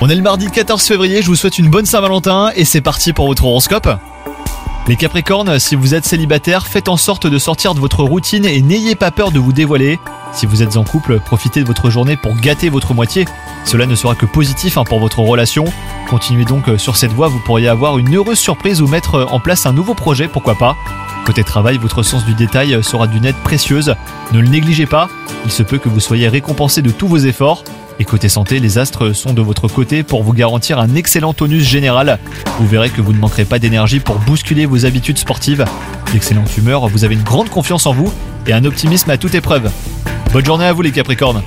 On est le mardi 14 février, je vous souhaite une bonne Saint-Valentin et c'est parti pour votre horoscope. Les Capricornes, si vous êtes célibataire, faites en sorte de sortir de votre routine et n'ayez pas peur de vous dévoiler. Si vous êtes en couple, profitez de votre journée pour gâter votre moitié. Cela ne sera que positif hein, pour votre relation. Continuez donc euh, sur cette voie, vous pourriez avoir une heureuse surprise ou mettre en place un nouveau projet, pourquoi pas. Côté travail, votre sens du détail sera d'une aide précieuse. Ne le négligez pas, il se peut que vous soyez récompensé de tous vos efforts. Et côté santé, les astres sont de votre côté pour vous garantir un excellent tonus général. Vous verrez que vous ne manquerez pas d'énergie pour bousculer vos habitudes sportives. D'excellente humeur, vous avez une grande confiance en vous et un optimisme à toute épreuve. Bonne journée à vous les Capricornes